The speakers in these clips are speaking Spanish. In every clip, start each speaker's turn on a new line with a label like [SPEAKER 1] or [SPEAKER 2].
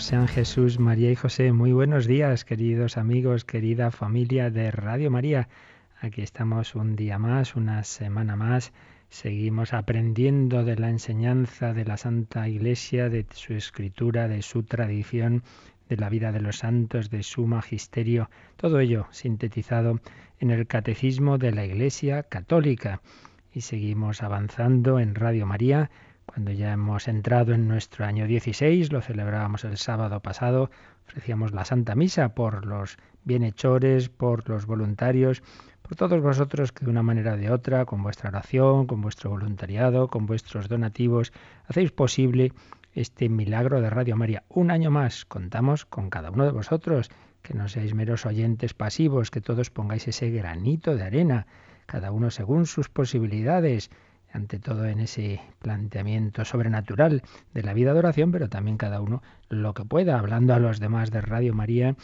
[SPEAKER 1] Sean Jesús, María y José. Muy buenos días, queridos amigos, querida familia de Radio María. Aquí estamos un día más, una semana más. Seguimos aprendiendo de la enseñanza de la Santa Iglesia, de su escritura, de su tradición, de la vida de los santos, de su magisterio. Todo ello sintetizado en el Catecismo de la Iglesia Católica. Y seguimos avanzando en Radio María cuando ya hemos entrado en nuestro año 16, lo celebrábamos el sábado pasado, ofrecíamos la Santa Misa por los bienhechores, por los voluntarios, por todos vosotros que de una manera o de otra, con vuestra oración, con vuestro voluntariado, con vuestros donativos, hacéis posible este milagro de Radio María. Un año más contamos con cada uno de vosotros, que no seáis meros oyentes pasivos, que todos pongáis ese granito de arena, cada uno según sus posibilidades ante todo en ese planteamiento sobrenatural de la vida de oración, pero también cada uno lo que pueda, hablando a los demás de Radio María,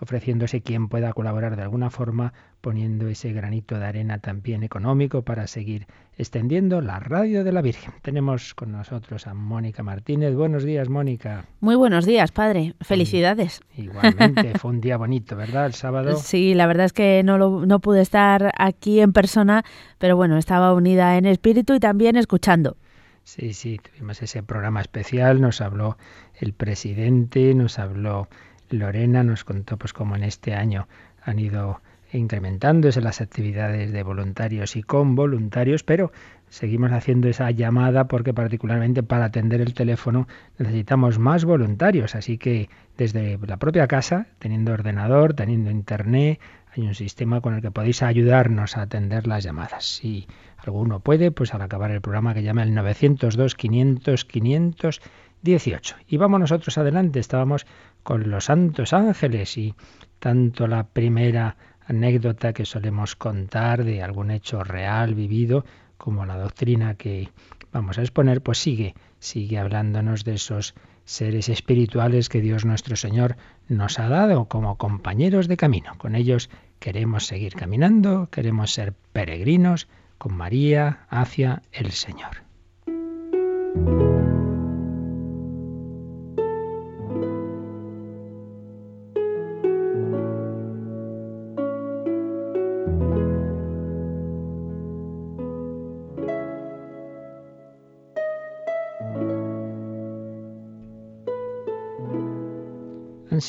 [SPEAKER 1] ofreciéndose quien pueda colaborar de alguna forma, poniendo ese granito de arena también económico para seguir extendiendo la radio de la Virgen. Tenemos con nosotros a Mónica Martínez. Buenos días, Mónica.
[SPEAKER 2] Muy buenos días, padre. Felicidades.
[SPEAKER 1] Igualmente, fue un día bonito, ¿verdad? El sábado.
[SPEAKER 2] Sí, la verdad es que no, lo, no pude estar aquí en persona, pero bueno, estaba unida en espíritu y también escuchando.
[SPEAKER 1] Sí, sí, tuvimos ese programa especial, nos habló el presidente, nos habló Lorena nos contó pues cómo en este año han ido incrementándose las actividades de voluntarios y con voluntarios, pero seguimos haciendo esa llamada porque particularmente para atender el teléfono necesitamos más voluntarios, así que desde la propia casa, teniendo ordenador, teniendo internet, hay un sistema con el que podéis ayudarnos a atender las llamadas. Si alguno puede, pues al acabar el programa que llama el 902 500 518. Y vamos nosotros adelante, estábamos con los santos ángeles y tanto la primera anécdota que solemos contar de algún hecho real vivido como la doctrina que vamos a exponer, pues sigue, sigue hablándonos de esos seres espirituales que Dios nuestro Señor nos ha dado como compañeros de camino. Con ellos queremos seguir caminando, queremos ser peregrinos con María hacia el Señor.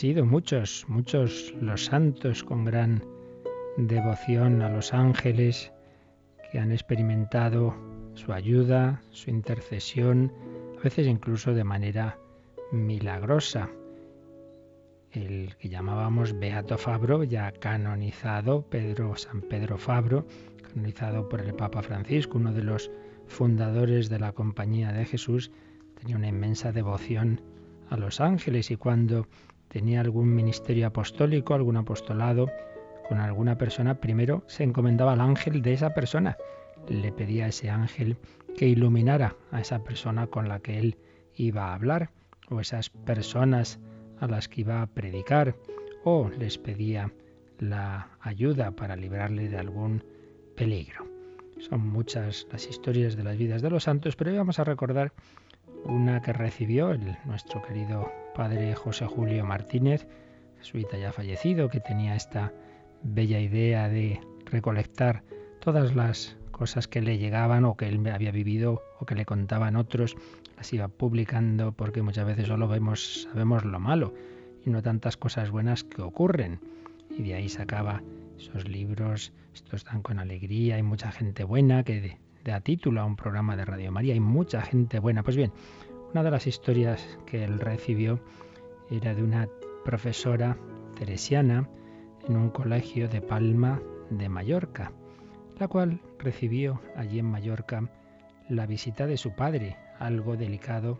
[SPEAKER 1] Sido muchos, muchos los santos con gran devoción a los ángeles que han experimentado su ayuda, su intercesión, a veces incluso de manera milagrosa. El que llamábamos Beato Fabro, ya canonizado, Pedro, San Pedro Fabro, canonizado por el Papa Francisco, uno de los fundadores de la Compañía de Jesús, tenía una inmensa devoción a los ángeles y cuando tenía algún ministerio apostólico, algún apostolado con alguna persona, primero se encomendaba al ángel de esa persona. Le pedía a ese ángel que iluminara a esa persona con la que él iba a hablar, o esas personas a las que iba a predicar, o les pedía la ayuda para librarle de algún peligro. Son muchas las historias de las vidas de los santos, pero hoy vamos a recordar una que recibió el, nuestro querido padre José Julio Martínez, jesuita ya fallecido, que tenía esta bella idea de recolectar todas las cosas que le llegaban o que él había vivido o que le contaban otros, las iba publicando porque muchas veces solo vemos, sabemos lo malo y no tantas cosas buenas que ocurren. Y de ahí sacaba esos libros, estos dan con alegría, hay mucha gente buena que da título a un programa de Radio María, hay mucha gente buena. Pues bien, una de las historias que él recibió era de una profesora teresiana en un colegio de Palma de Mallorca, la cual recibió allí en Mallorca la visita de su padre, algo delicado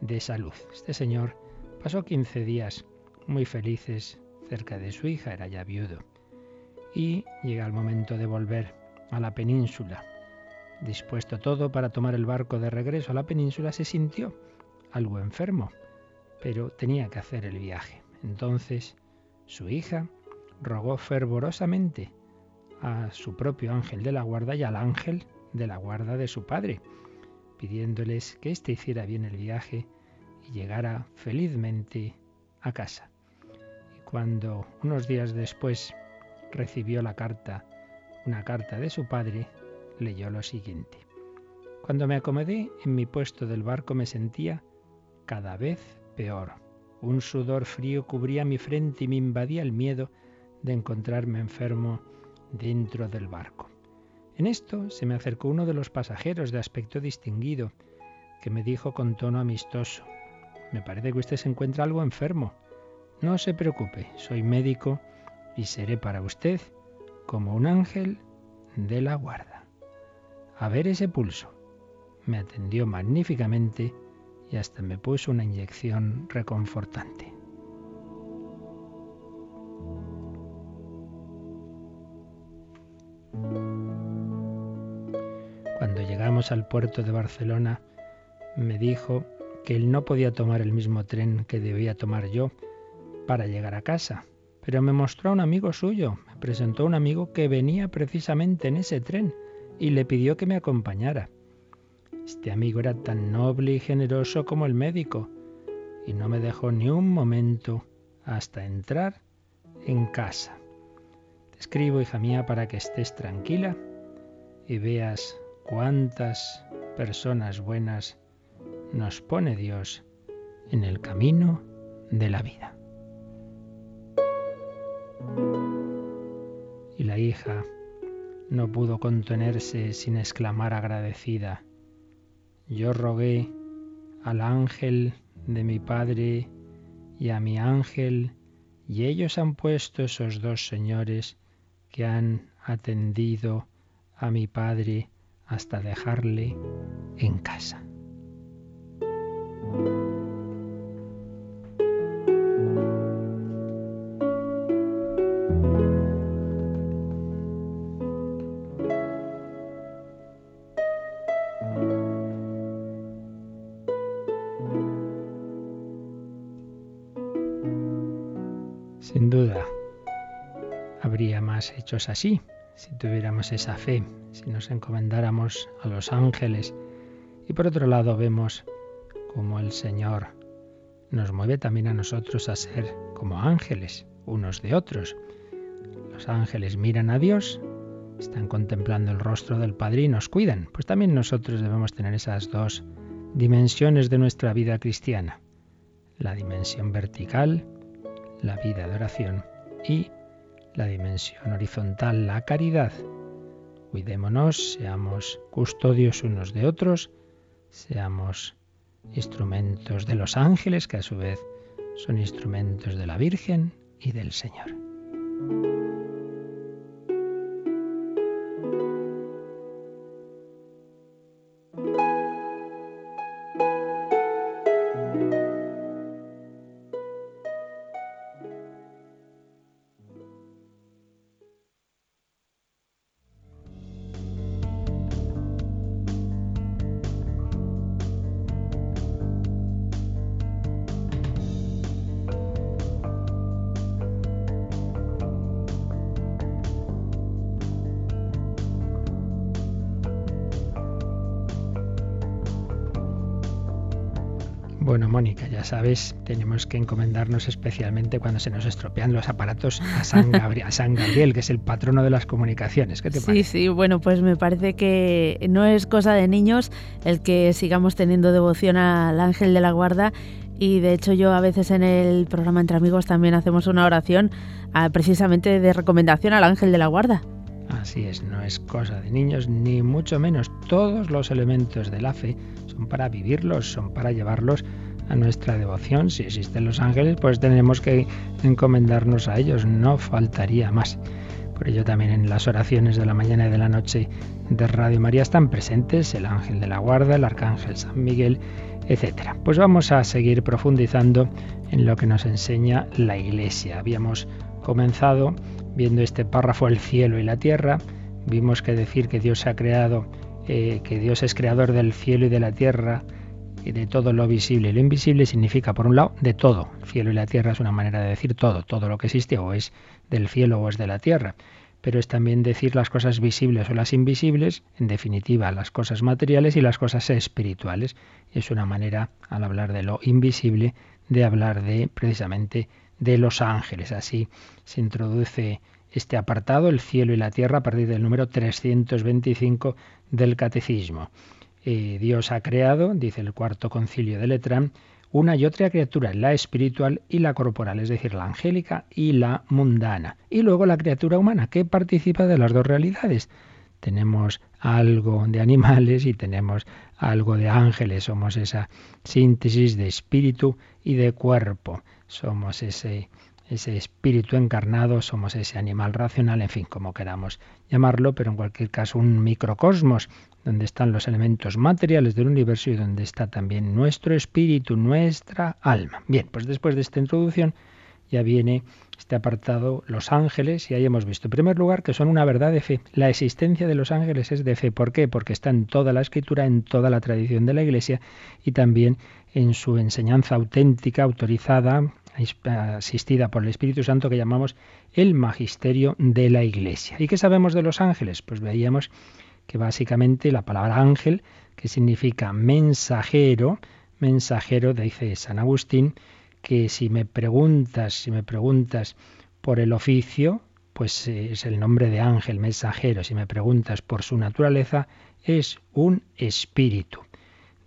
[SPEAKER 1] de salud. Este señor pasó 15 días muy felices cerca de su hija, era ya viudo. Y llega el momento de volver a la península. Dispuesto todo para tomar el barco de regreso a la península, se sintió algo enfermo, pero tenía que hacer el viaje. Entonces su hija rogó fervorosamente a su propio ángel de la guarda y al ángel de la guarda de su padre, pidiéndoles que éste hiciera bien el viaje y llegara felizmente a casa. Y cuando unos días después recibió la carta, una carta de su padre, leyó lo siguiente. Cuando me acomodé en mi puesto del barco me sentía cada vez peor. Un sudor frío cubría mi frente y me invadía el miedo de encontrarme enfermo dentro del barco. En esto se me acercó uno de los pasajeros de aspecto distinguido, que me dijo con tono amistoso, me parece que usted se encuentra algo enfermo. No se preocupe, soy médico y seré para usted como un ángel de la guarda. A ver ese pulso. Me atendió magníficamente y hasta me puso una inyección reconfortante. Cuando llegamos al puerto de Barcelona, me dijo que él no podía tomar el mismo tren que debía tomar yo para llegar a casa, pero me mostró a un amigo suyo, me presentó a un amigo que venía precisamente en ese tren y le pidió que me acompañara. Este amigo era tan noble y generoso como el médico y no me dejó ni un momento hasta entrar en casa. Te escribo, hija mía, para que estés tranquila y veas cuántas personas buenas nos pone Dios en el camino de la vida. Y la hija no pudo contenerse sin exclamar agradecida, yo rogué al ángel de mi Padre y a mi ángel, y ellos han puesto esos dos señores que han atendido a mi Padre hasta dejarle en casa. Hechos así si tuviéramos esa fe, si nos encomendáramos a los ángeles. Y por otro lado vemos como el Señor nos mueve también a nosotros a ser como ángeles, unos de otros. Los ángeles miran a Dios, están contemplando el rostro del Padre y nos cuidan. Pues también nosotros debemos tener esas dos dimensiones de nuestra vida cristiana. La dimensión vertical, la vida de oración, y la dimensión horizontal, la caridad. Cuidémonos, seamos custodios unos de otros, seamos instrumentos de los ángeles, que a su vez son instrumentos de la Virgen y del Señor. Bueno, Mónica, ya sabes, tenemos que encomendarnos especialmente cuando se nos estropean los aparatos a San, Gabriel, San Gabriel que es el patrono de las comunicaciones. ¿Qué te
[SPEAKER 2] sí,
[SPEAKER 1] parece?
[SPEAKER 2] Sí, bueno, pues me parece que no es cosa de niños el que sigamos teniendo devoción al ángel de la guarda. Y de hecho yo a veces en el programa Entre Amigos también hacemos una oración a, precisamente de recomendación al ángel de la guarda.
[SPEAKER 1] Así es, no es cosa de niños, ni mucho menos. Todos los elementos de la fe son para vivirlos, son para llevarlos a nuestra devoción. Si existen los ángeles, pues tenemos que encomendarnos a ellos, no faltaría más. Por ello también en las oraciones de la mañana y de la noche de Radio María están presentes el ángel de la guarda, el arcángel San Miguel, etc. Pues vamos a seguir profundizando en lo que nos enseña la Iglesia. Habíamos comenzado viendo este párrafo el cielo y la tierra. Vimos que decir que Dios ha creado, eh, que Dios es creador del cielo y de la tierra y de todo lo visible y lo invisible significa, por un lado, de todo. El cielo y la tierra es una manera de decir todo, todo lo que existe o es del cielo o es de la tierra. Pero es también decir las cosas visibles o las invisibles, en definitiva, las cosas materiales y las cosas espirituales. Es una manera, al hablar de lo invisible, de hablar de precisamente de los ángeles. Así se introduce este apartado, el cielo y la tierra, a partir del número 325 del Catecismo. Eh, Dios ha creado, dice el cuarto concilio de Letrán, una y otra criatura, la espiritual y la corporal, es decir, la angélica y la mundana. Y luego la criatura humana, que participa de las dos realidades. Tenemos algo de animales y tenemos algo de ángeles. Somos esa síntesis de espíritu y de cuerpo. Somos ese, ese espíritu encarnado, somos ese animal racional, en fin, como queramos llamarlo, pero en cualquier caso un microcosmos donde están los elementos materiales del universo y donde está también nuestro espíritu, nuestra alma. Bien, pues después de esta introducción ya viene este apartado, los ángeles, y ahí hemos visto en primer lugar que son una verdad de fe. La existencia de los ángeles es de fe. ¿Por qué? Porque está en toda la escritura, en toda la tradición de la Iglesia y también en su enseñanza auténtica, autorizada, asistida por el Espíritu Santo que llamamos el magisterio de la Iglesia. ¿Y qué sabemos de los ángeles? Pues veíamos que básicamente la palabra ángel, que significa mensajero, mensajero, dice San Agustín, que si me preguntas, si me preguntas por el oficio, pues eh, es el nombre de ángel, mensajero. Si me preguntas por su naturaleza, es un espíritu.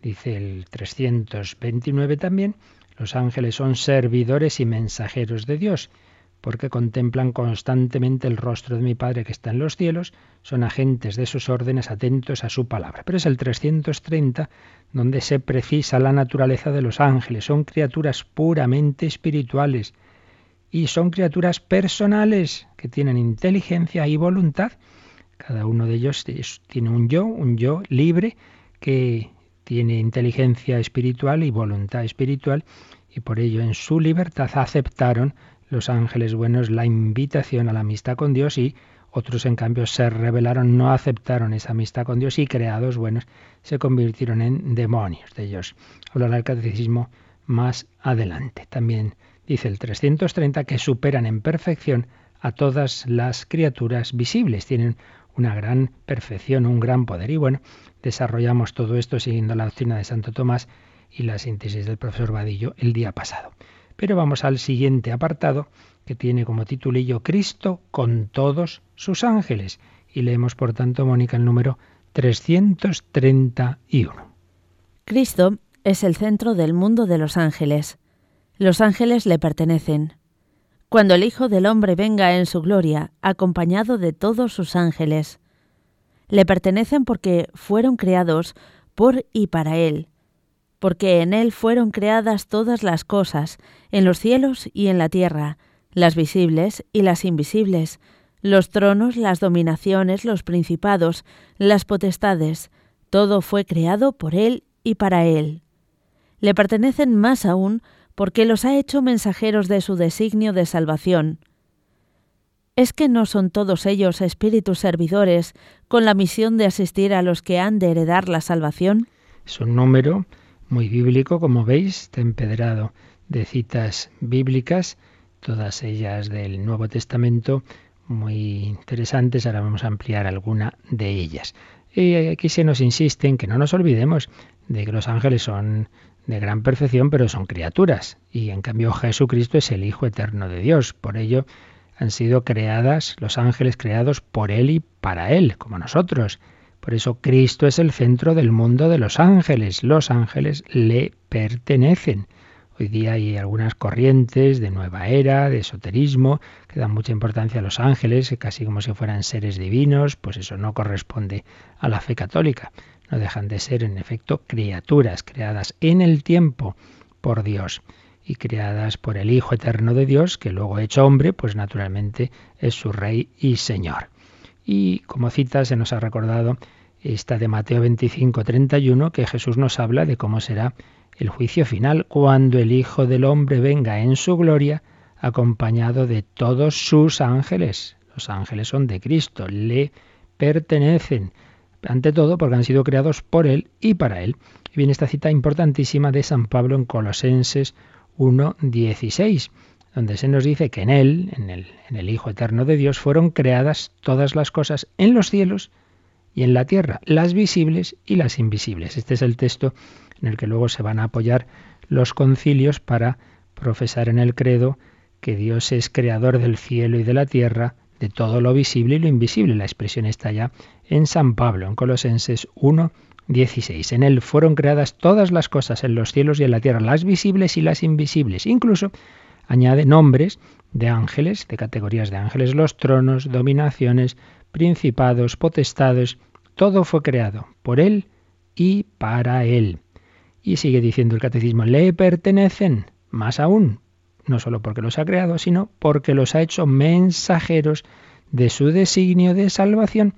[SPEAKER 1] Dice el 329 también, los ángeles son servidores y mensajeros de Dios porque contemplan constantemente el rostro de mi Padre que está en los cielos, son agentes de sus órdenes atentos a su palabra. Pero es el 330 donde se precisa la naturaleza de los ángeles. Son criaturas puramente espirituales y son criaturas personales que tienen inteligencia y voluntad. Cada uno de ellos tiene un yo, un yo libre que tiene inteligencia espiritual y voluntad espiritual y por ello en su libertad aceptaron los ángeles buenos la invitación a la amistad con Dios y otros en cambio se rebelaron, no aceptaron esa amistad con Dios y creados buenos se convirtieron en demonios. De ellos hablará el catecismo más adelante. También dice el 330 que superan en perfección a todas las criaturas visibles, tienen una gran perfección, un gran poder. Y bueno, desarrollamos todo esto siguiendo la doctrina de Santo Tomás y la síntesis del profesor Vadillo el día pasado. Pero vamos al siguiente apartado que tiene como titulillo Cristo con todos sus ángeles. Y leemos, por tanto, Mónica, el número 331.
[SPEAKER 2] Cristo es el centro del mundo de los ángeles. Los ángeles le pertenecen. Cuando el Hijo del Hombre venga en su gloria, acompañado de todos sus ángeles, le pertenecen porque fueron creados por y para Él porque en Él fueron creadas todas las cosas, en los cielos y en la tierra, las visibles y las invisibles, los tronos, las dominaciones, los principados, las potestades, todo fue creado por Él y para Él. Le pertenecen más aún porque los ha hecho mensajeros de su designio de salvación. ¿Es que no son todos ellos espíritus servidores con la misión de asistir a los que han de heredar la salvación?
[SPEAKER 1] Es un número muy bíblico, como veis, está empedrado de citas bíblicas, todas ellas del Nuevo Testamento, muy interesantes. Ahora vamos a ampliar alguna de ellas. Y aquí se nos insiste en que no nos olvidemos de que los ángeles son de gran perfección, pero son criaturas. Y en cambio Jesucristo es el Hijo eterno de Dios. Por ello han sido creadas, los ángeles creados por Él y para Él, como nosotros. Por eso Cristo es el centro del mundo de los ángeles. Los ángeles le pertenecen. Hoy día hay algunas corrientes de nueva era, de esoterismo, que dan mucha importancia a los ángeles, casi como si fueran seres divinos, pues eso no corresponde a la fe católica. No dejan de ser, en efecto, criaturas creadas en el tiempo por Dios. Y creadas por el Hijo Eterno de Dios, que luego hecho hombre, pues naturalmente es su Rey y Señor. Y como cita se nos ha recordado esta de Mateo 25, 31, que Jesús nos habla de cómo será el juicio final cuando el Hijo del Hombre venga en su gloria acompañado de todos sus ángeles. Los ángeles son de Cristo, le pertenecen, ante todo porque han sido creados por Él y para Él. Y viene esta cita importantísima de San Pablo en Colosenses 1.16, donde se nos dice que en Él, en el, Hijo Eterno de Dios, fueron creadas todas las cosas en los cielos y en la tierra, las visibles y las invisibles. Este es el texto en el que luego se van a apoyar los concilios para profesar en el credo que Dios es creador del cielo y de la tierra, de todo lo visible y lo invisible. La expresión está ya en San Pablo, en Colosenses 1, 16. En él fueron creadas todas las cosas en los cielos y en la tierra, las visibles y las invisibles. Incluso añade nombres de ángeles, de categorías de ángeles, los tronos, dominaciones, principados, potestades, todo fue creado por él y para él. Y sigue diciendo el catecismo, le pertenecen, más aún, no solo porque los ha creado, sino porque los ha hecho mensajeros de su designio de salvación.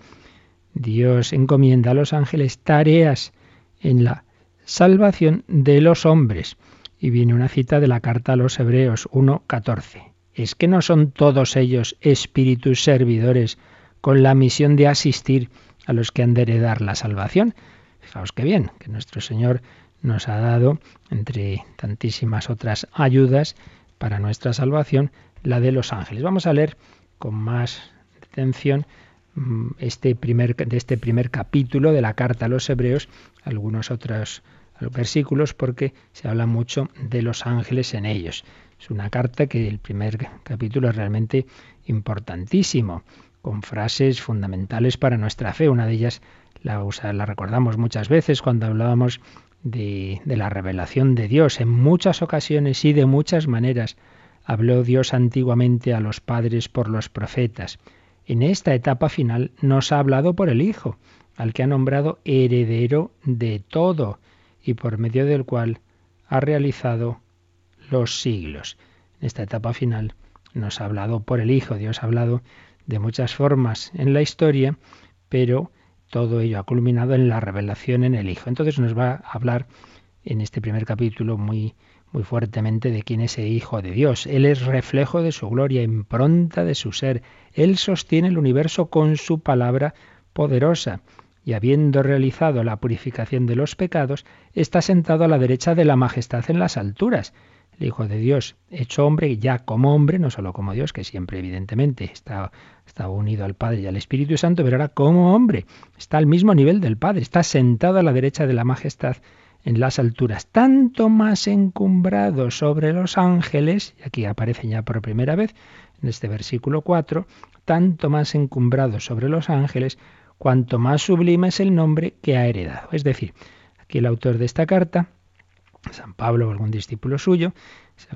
[SPEAKER 1] Dios encomienda a los ángeles tareas en la salvación de los hombres. Y viene una cita de la carta a los Hebreos 1.14. ¿Es que no son todos ellos espíritus servidores con la misión de asistir a los que han de heredar la salvación? Fijaos qué bien, que nuestro Señor nos ha dado, entre tantísimas otras ayudas, para nuestra salvación, la de los ángeles. Vamos a leer con más atención mm, este primer, de este primer capítulo de la carta a los hebreos, algunos otros versículos, porque se habla mucho de los ángeles en ellos. Es una carta que el primer capítulo es realmente importantísimo, con frases fundamentales para nuestra fe. Una de ellas la, la recordamos muchas veces cuando hablábamos de, la revelación de Dios. En muchas ocasiones y de muchas maneras habló Dios antiguamente a los padres por los profetas. En esta etapa final nos ha hablado por el Hijo, al que ha nombrado heredero de todo y por medio del cual ha realizado los siglos. En esta etapa final nos ha hablado por el Hijo. Dios ha hablado de muchas formas en la historia, pero todo ello ha culminado en la revelación en el Hijo. Entonces nos va a hablar en este primer capítulo muy muy fuertemente de quién es el Hijo de Dios. Él es reflejo de su gloria, impronta de su ser. Él sostiene el universo con su palabra poderosa y habiendo realizado la purificación de los pecados, está sentado a la derecha de la majestad en las alturas el Hijo de Dios, hecho hombre, ya como hombre, no solo como Dios, que siempre evidentemente está, está unido al Padre y al Espíritu Santo, pero ahora como hombre, está al mismo nivel del Padre, está sentado a la derecha de la majestad en las alturas, tanto más encumbrado sobre los ángeles, y aquí aparecen ya por primera vez en este versículo 4, tanto más encumbrado sobre los ángeles, cuanto más sublime es el nombre que ha heredado. Es decir, aquí el autor de esta carta San Pablo o algún discípulo suyo,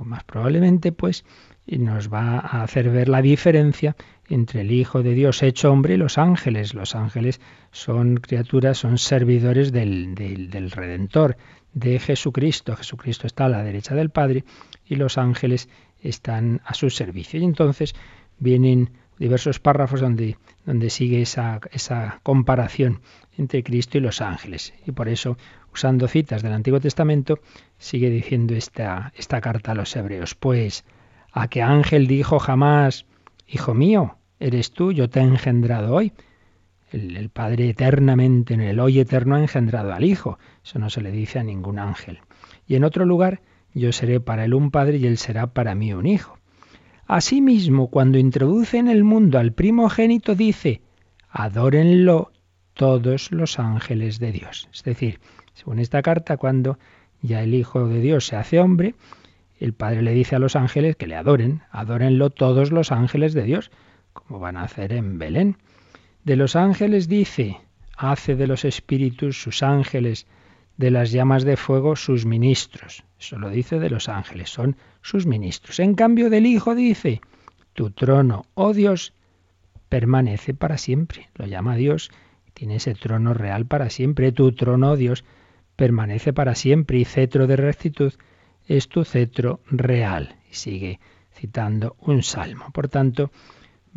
[SPEAKER 1] más probablemente, pues, nos va a hacer ver la diferencia entre el Hijo de Dios hecho hombre y los ángeles. Los ángeles son criaturas, son servidores del, del, del Redentor, de Jesucristo. Jesucristo está a la derecha del Padre y los ángeles están a su servicio. Y entonces vienen diversos párrafos donde, donde sigue esa, esa comparación entre Cristo y los ángeles. Y por eso usando citas del Antiguo Testamento, sigue diciendo esta, carta a los hebreos. Pues, ¿a qué ángel dijo jamás, Hijo mío, eres tú, yo te he engendrado hoy? El, el, Padre eternamente, en el hoy eterno, ha engendrado al Hijo. Eso no se le dice a ningún ángel. Y en otro lugar, yo seré para él un Padre y él será para mí un Hijo. Asimismo, cuando introduce en el mundo al primogénito, dice, adórenlo todos los ángeles de Dios. Es decir, según esta carta, cuando ya el Hijo de Dios se hace hombre, el Padre le dice a los ángeles que le adoren, adórenlo todos los ángeles de Dios, como van a hacer en Belén. De los ángeles dice, hace de los espíritus sus ángeles, de las llamas de fuego sus ministros. Eso lo dice de los ángeles, son sus ministros. En cambio del Hijo dice, tu trono, oh Dios, permanece para siempre. Lo llama Dios, tiene ese trono real para siempre. Tu trono, oh Dios, permanece para siempre y cetro de rectitud es tu cetro real. Y sigue citando un salmo. Por tanto,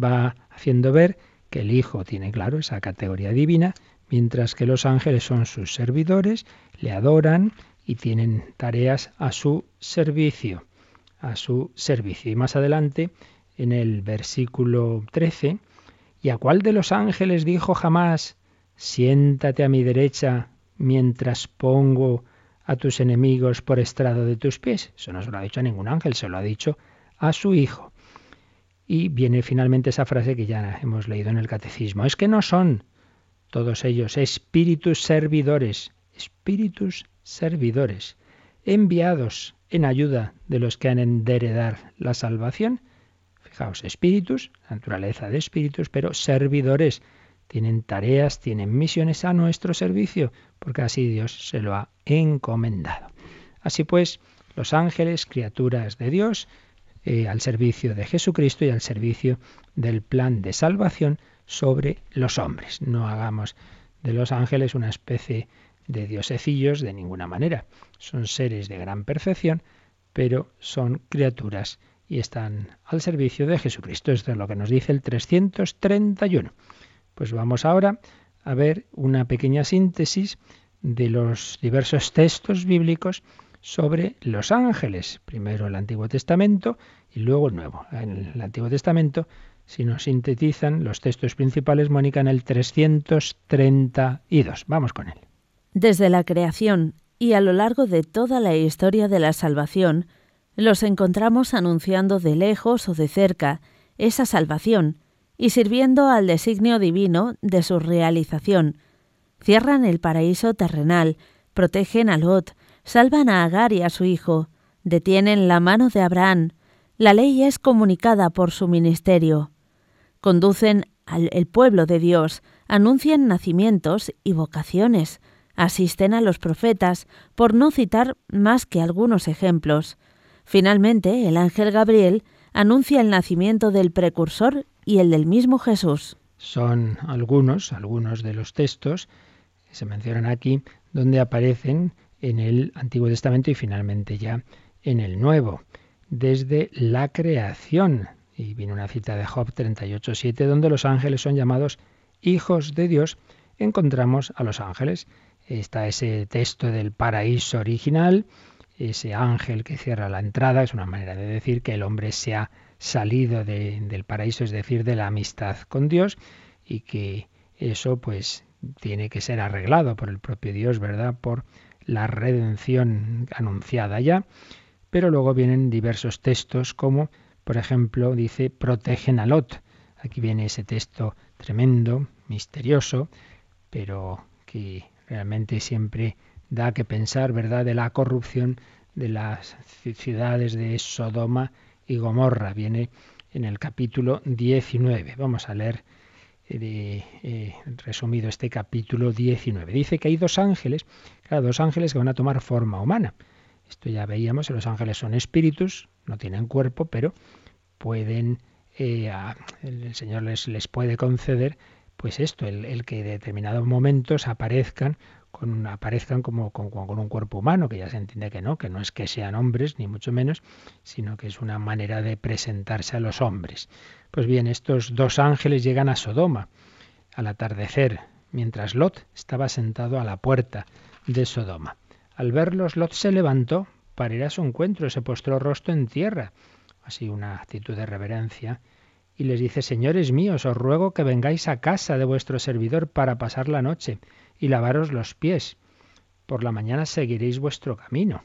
[SPEAKER 1] va haciendo ver que el Hijo tiene claro esa categoría divina, mientras que los ángeles son sus servidores, le adoran y tienen tareas a su servicio, a su servicio. Y más adelante, en el versículo 13, ¿y a cuál de los ángeles dijo jamás, siéntate a mi derecha mientras pongo a tus enemigos por estrado de tus pies? Eso no se lo ha dicho a ningún ángel, se lo ha dicho a su Hijo. Y viene finalmente esa frase que ya hemos leído en el catecismo. Es que no son todos ellos espíritus servidores, espíritus servidores, enviados en ayuda de los que han de heredar la salvación. Fijaos, espíritus, naturaleza de espíritus, pero servidores. Tienen tareas, tienen misiones a nuestro servicio, porque así Dios se lo ha encomendado. Así pues, los ángeles, criaturas de Dios, eh, al servicio de Jesucristo y al servicio del plan de salvación sobre los hombres. No hagamos de los ángeles una especie de diosecillos de ninguna manera. Son seres de gran perfección, pero son criaturas y están al servicio de Jesucristo. Esto es lo que nos dice el 331. Pues vamos ahora a ver una pequeña síntesis de los diversos textos bíblicos sobre los ángeles. Primero el Antiguo Testamento y luego el Nuevo. En el Antiguo Testamento, si nos sintetizan los textos principales, Mónica, en el 332. Vamos con él.
[SPEAKER 2] Desde la creación y a lo largo de toda la historia de la salvación, los encontramos anunciando de lejos o de cerca esa salvación y sirviendo al designio divino de su realización. Cierran el paraíso terrenal, protegen a Lot, salvan a Agar y a su hijo, detienen la mano de Abraham, la ley es comunicada por su ministerio. Conducen al el pueblo de Dios, anuncian nacimientos y vocaciones, asisten a los profetas, por no citar más que algunos ejemplos. Finalmente, el ángel Gabriel anuncia el nacimiento del precursor y el del mismo Jesús.
[SPEAKER 1] Son algunos, algunos de los textos que se mencionan aquí, donde aparecen en el Antiguo Testamento y finalmente ya en el Nuevo, desde la creación. Y viene una cita de Job 38.7, donde los ángeles son llamados hijos de Dios. Encontramos a los ángeles. Está ese texto del paraíso original, ese ángel que cierra la entrada, es una manera de decir que el hombre se ha salido del paraíso, es decir, de la amistad con Dios, y que eso pues tiene que ser arreglado por el propio Dios, ¿verdad? Por la redención anunciada ya, pero luego vienen diversos textos como, por ejemplo, dice, protegen a Lot. Aquí viene ese texto tremendo, misterioso, pero que realmente siempre da que pensar, ¿verdad?, de la corrupción de las ciudades de Sodoma y Gomorra. Viene en el capítulo 19. Vamos a leer eh, eh, resumido este capítulo 19. Dice que hay dos ángeles, claro, dos ángeles que van a tomar forma humana. Esto ya veíamos, los ángeles son espíritus, no tienen cuerpo, pero pueden, eh, el Señor les, les puede conceder, pues esto, el, el que en determinados momentos aparezcan aparezcan como con, con, un cuerpo humano, que ya se entiende que no, que no es que sean hombres, ni mucho menos, sino que es una manera de presentarse a los hombres. Pues bien, estos dos ángeles llegan a Sodoma al atardecer, mientras Lot estaba sentado a la puerta de Sodoma. Al verlos, Lot se levantó para ir a su encuentro, se postró rostro en tierra, así una actitud de reverencia, y les dice, Señores míos, os ruego que vengáis a casa de vuestro servidor para pasar la noche y lavaros los pies. Por la mañana seguiréis vuestro camino.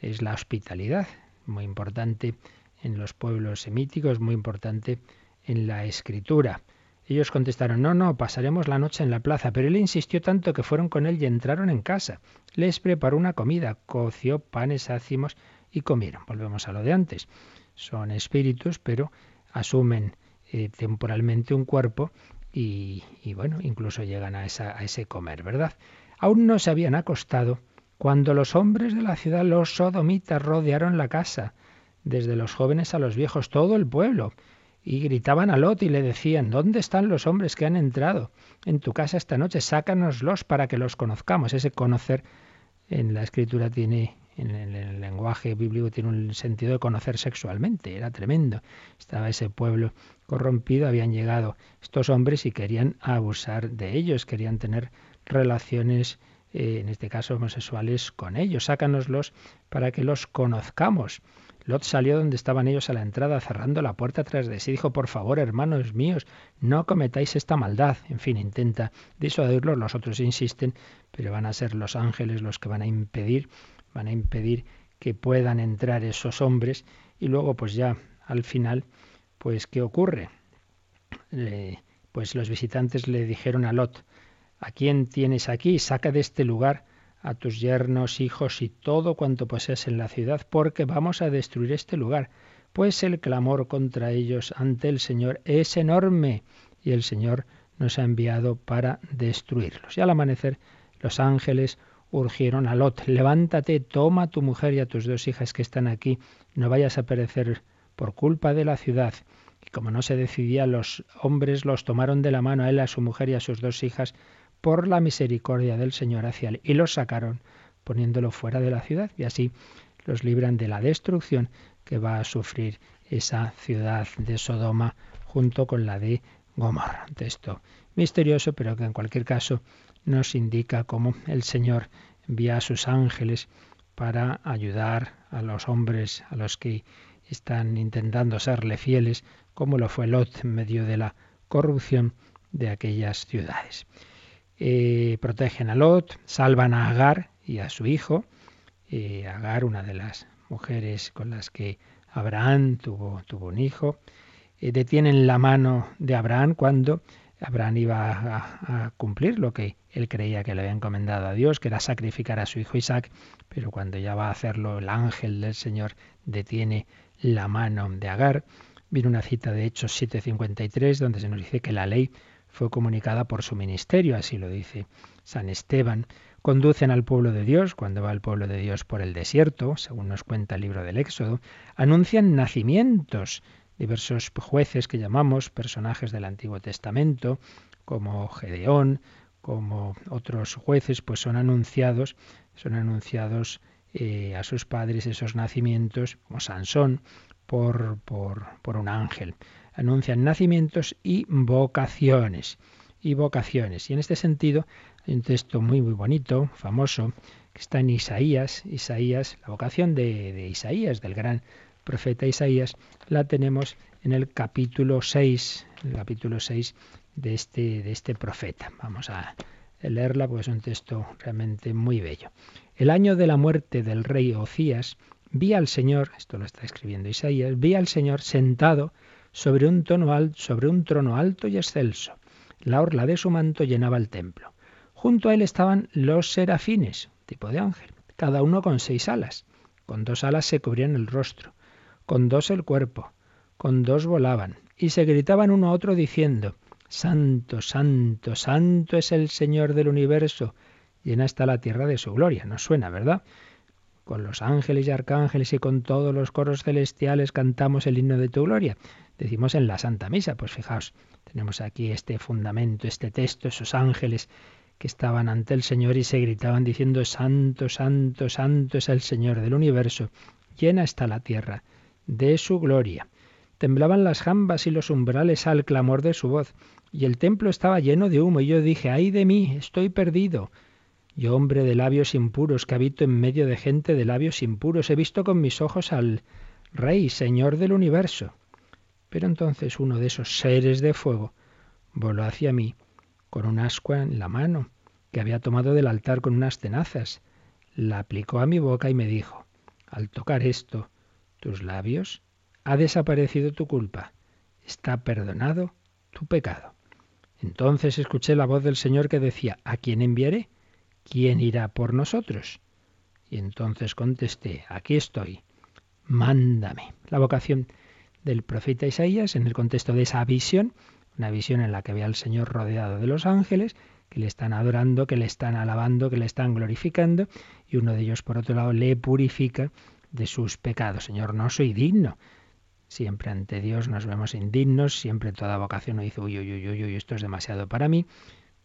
[SPEAKER 1] Es la hospitalidad, muy importante en los pueblos semíticos, muy importante en la escritura. Ellos contestaron, no, no, pasaremos la noche en la plaza, pero él insistió tanto que fueron con él y entraron en casa. Les preparó una comida, coció panes ácimos y comieron. Volvemos a lo de antes. Son espíritus, pero asumen eh, temporalmente un cuerpo y, bueno, incluso llegan a, esa, a ese comer, ¿verdad? Aún no se habían acostado cuando los hombres de la ciudad, los sodomitas, rodearon la casa, desde los jóvenes a los viejos, todo el pueblo, y gritaban a Lot y le decían, ¿dónde están los hombres que han entrado en tu casa esta noche? Sácanoslos para que los conozcamos. Ese conocer en la escritura tiene en el, lenguaje bíblico tiene un sentido de conocer sexualmente, era tremendo. Estaba ese pueblo corrompido, habían llegado estos hombres y querían abusar de ellos, querían tener relaciones, eh, en este caso homosexuales, con ellos. Sácanoslos para que los conozcamos. Lot salió donde estaban ellos a la entrada, cerrando la puerta tras de sí. Dijo, por favor, hermanos míos, no cometáis esta maldad. En fin, intenta disuadirlos, los otros insisten, pero van a ser los ángeles los que van a impedir, van a impedir que puedan entrar esos hombres. Y luego, pues ya, al final, pues, ¿qué ocurre? pues los visitantes le dijeron a Lot, ¿a quién tienes aquí? Saca de este lugar a tus yernos, hijos y todo cuanto poseas en la ciudad, porque vamos a destruir este lugar, pues el clamor contra ellos ante el Señor es enorme, y el Señor nos ha enviado para destruirlos. Y al amanecer los ángeles urgieron a Lot, levántate, toma a tu mujer y a tus dos hijas que están aquí, no vayas a perecer por culpa de la ciudad. Y como no se decidía, los hombres los tomaron de la mano a él, a su mujer y a sus dos hijas, por la misericordia del Señor hacia él, y los sacaron poniéndolo fuera de la ciudad, y así los libran de la destrucción que va a sufrir esa ciudad de Sodoma junto con la de Gomorra. Texto misterioso, pero que en cualquier caso nos indica cómo el Señor envía a sus ángeles para ayudar a los hombres a los que están intentando serle fieles, como lo fue Lot en medio de la corrupción de aquellas ciudades. Eh, protegen a Lot, salvan a Agar y a su hijo. Eh, Agar, una de las mujeres con las que Abraham tuvo, tuvo un hijo. Eh, detienen la mano de Abraham cuando Abraham iba a, cumplir lo que él creía que le había encomendado a Dios, que era sacrificar a su hijo Isaac, pero cuando ya va a hacerlo el ángel del Señor detiene la mano de Agar. Viene una cita de Hechos 7:53 donde se nos dice que la ley fue comunicada por su ministerio, así lo dice San Esteban. Conducen al pueblo de Dios, cuando va el pueblo de Dios por el desierto, según nos cuenta el libro del Éxodo, anuncian nacimientos, diversos jueces que llamamos personajes del Antiguo Testamento, como Gedeón, como otros jueces, pues son anunciados, son anunciados eh, a sus padres esos nacimientos, como Sansón, por, por, por un ángel anuncian nacimientos y vocaciones. Y vocaciones. Y en este sentido hay un texto muy, muy bonito, famoso, que está en Isaías. Isaías, la vocación de, de Isaías, del gran profeta Isaías, la tenemos en el capítulo 6, el capítulo 6 de este, de este profeta. Vamos a leerla porque es un texto realmente muy bello. El año de la muerte del rey Ocías, vi al Señor, esto lo está escribiendo Isaías, vi al Señor sentado sobre un, tono sobre un trono alto y excelso. La orla de su manto llenaba el templo. Junto a él estaban los serafines, tipo de ángel, cada uno con seis alas. Con dos alas se cubrían el rostro, con dos el cuerpo, con dos volaban, y se gritaban uno a otro diciendo, Santo, santo, santo es el Señor del universo, llena está la tierra de su gloria. Nos suena, ¿verdad? Con los ángeles y arcángeles y con todos los coros celestiales cantamos el himno de tu gloria decimos en la Santa Misa. Pues fijaos, tenemos aquí este fundamento, este texto, esos ángeles que estaban ante el Señor y se gritaban diciendo, Santo, Santo, Santo es el Señor del universo, llena está la tierra de su gloria. Temblaban las jambas y los umbrales al clamor de su voz, y el templo estaba lleno de humo, y yo dije, ay de mí, estoy perdido. Yo, hombre de labios impuros, que habito en medio de gente de labios impuros, he visto con mis ojos al Rey, Señor del universo. Pero entonces uno de esos seres de fuego voló hacia mí con un ascua en la mano que había tomado del altar con unas tenazas. La aplicó a mi boca y me dijo, al tocar esto, tus labios, ha desaparecido tu culpa, está perdonado tu pecado. Entonces escuché la voz del Señor que decía, ¿a quién enviaré? ¿Quién irá por nosotros? Y entonces contesté, aquí estoy, mándame. La vocación del profeta Isaías en el contexto de esa visión, una visión en la que ve al Señor rodeado de los ángeles, que le están adorando, que le están alabando, que le están glorificando, y uno de ellos, por otro lado, le purifica de sus pecados. Señor, no soy digno. Siempre ante Dios nos vemos indignos, siempre toda vocación nos dice, uy, uy, uy, uy, esto es demasiado para mí,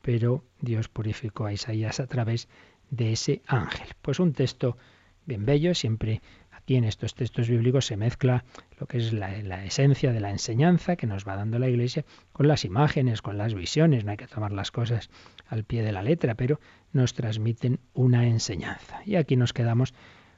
[SPEAKER 1] pero Dios purificó a Isaías a través de ese ángel. Pues un texto bien bello, siempre aquí en estos textos bíblicos se mezcla lo que es la, la, esencia de la enseñanza que nos va dando la Iglesia con las imágenes, con las visiones, no hay que tomar las cosas al pie de la letra, pero nos transmiten una enseñanza. Y aquí nos quedamos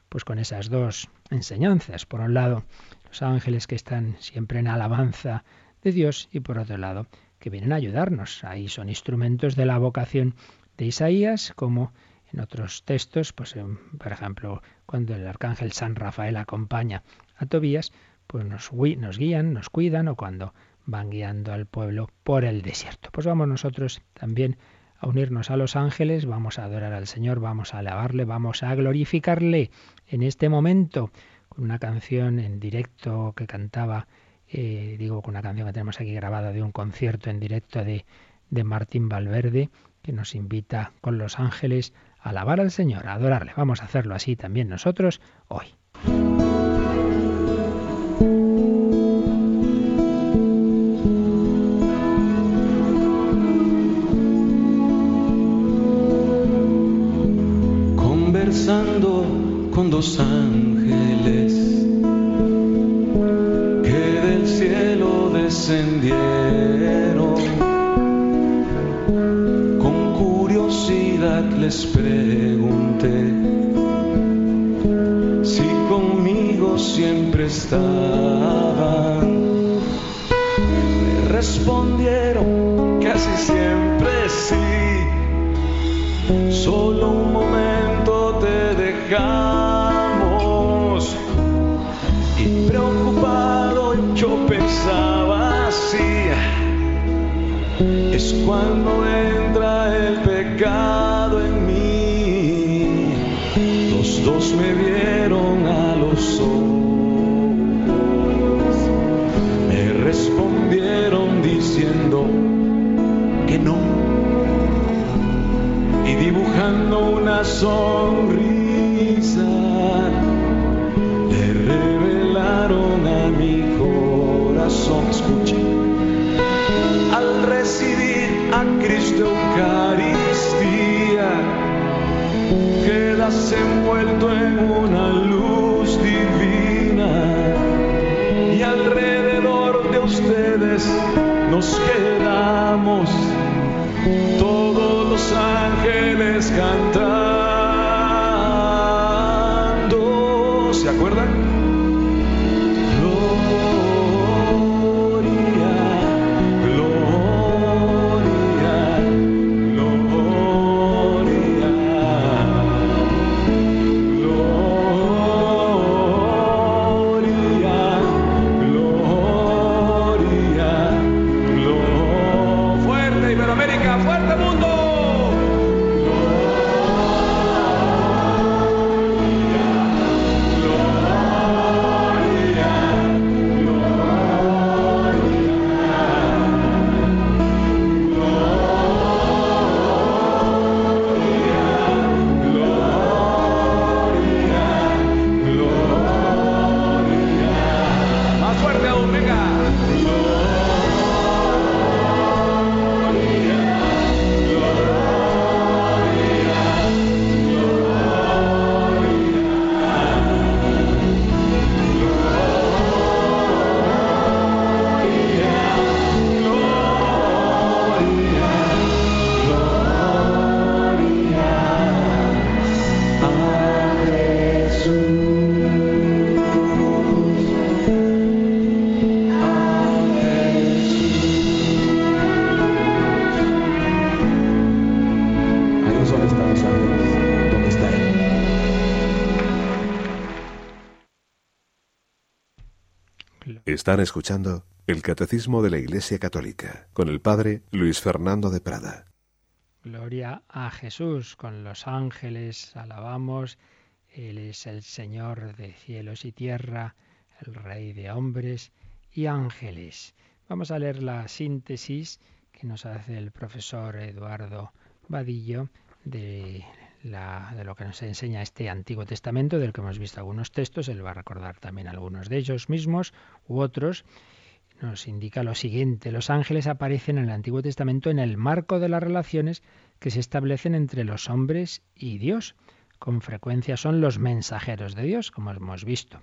[SPEAKER 1] pues con esas dos enseñanzas. Por un lado, los ángeles que están siempre en alabanza de Dios y por otro lado, que vienen a ayudarnos. Ahí son instrumentos de la vocación de Isaías, como en otros textos, pues por ejemplo, cuando el arcángel San Rafael acompaña a Tobías, pues nos, nos guían, nos cuidan, o cuando van guiando al pueblo por el desierto. Pues vamos nosotros también a unirnos a los ángeles, vamos a adorar al Señor, vamos a alabarle, vamos a glorificarle en este momento con una canción en directo que cantaba, eh, digo, con una canción que tenemos aquí grabada de un concierto en directo de, de Martín Valverde, que nos invita con los ángeles a alabar al Señor, a adorarle. Vamos a hacerlo así también nosotros hoy.
[SPEAKER 3] Con dos ángeles que del cielo descendieron. Con curiosidad les pregunté si conmigo siempre estaban. Me respondieron casi siempre sí. Solo un momento Y preocupado yo pensaba así. Es cuando entra el pecado en mí. Los dos me vieron a los ojos. Me respondieron diciendo que no y dibujando una sonrisa envuelto en una luz divina. Y alrededor de ustedes nos quedamos. Todos los ángeles cantando. ¿Se acuerdan?
[SPEAKER 4] Escuchando el Catecismo de la Iglesia Católica con el Padre Luis Fernando de Prada.
[SPEAKER 1] Gloria a Jesús, con los ángeles alabamos, Él es el Señor de cielos y tierra, el Rey de hombres y ángeles. Vamos a leer la síntesis que nos hace el profesor Eduardo Vadillo de, de lo que nos enseña este Antiguo Testamento, del que hemos visto algunos textos, él va a recordar también algunos de ellos mismos u otros. Nos indica lo siguiente, los ángeles aparecen en el Antiguo Testamento en el marco de las relaciones que se establecen entre los hombres y Dios. con frecuencia son los mensajeros de Dios, como hemos visto.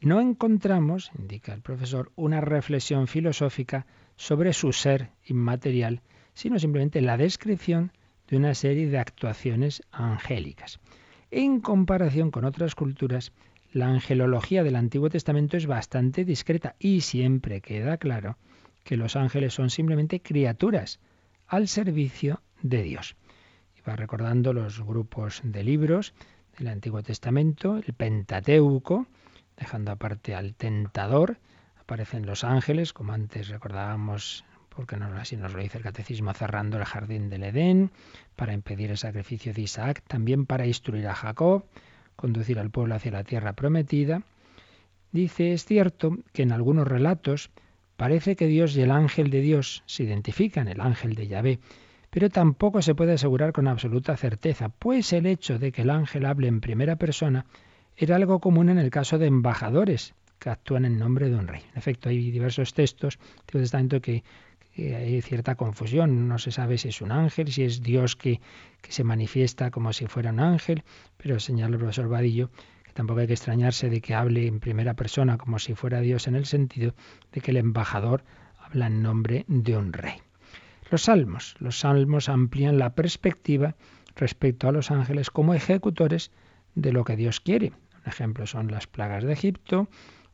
[SPEAKER 1] No encontramos, indica el profesor, una reflexión filosófica sobre su ser inmaterial, sino simplemente la descripción de una serie de actuaciones angélicas. En comparación con otras culturas, la angelología del Antiguo Testamento es bastante discreta y siempre queda claro que los ángeles son simplemente criaturas al servicio de Dios. Y va recordando los grupos de libros del Antiguo Testamento, el Pentateuco, dejando aparte al tentador, aparecen los ángeles, como antes recordábamos, porque no, así nos lo dice el catecismo, cerrando el jardín del Edén, para impedir el sacrificio de Isaac, también para instruir a Jacob, conducir al pueblo hacia la tierra prometida. Dice, es cierto que en algunos relatos parece que Dios y el ángel de Dios se identifican, el ángel de Yahvé, pero tampoco se puede asegurar con absoluta certeza, pues el hecho de que el ángel hable en primera persona era algo común en el caso de embajadores que actúan en nombre de un rey. En efecto, hay diversos textos del Testamento que, hay cierta confusión. No se sabe si es un ángel, si es Dios que, que se manifiesta como si fuera un ángel, pero señala el profesor Vadillo que tampoco hay que extrañarse de que hable en primera persona como si fuera Dios en el sentido de que el embajador habla en nombre de un rey. Los salmos. Los salmos amplían la perspectiva respecto a los ángeles como ejecutores de lo que Dios quiere. Un ejemplo son las plagas de Egipto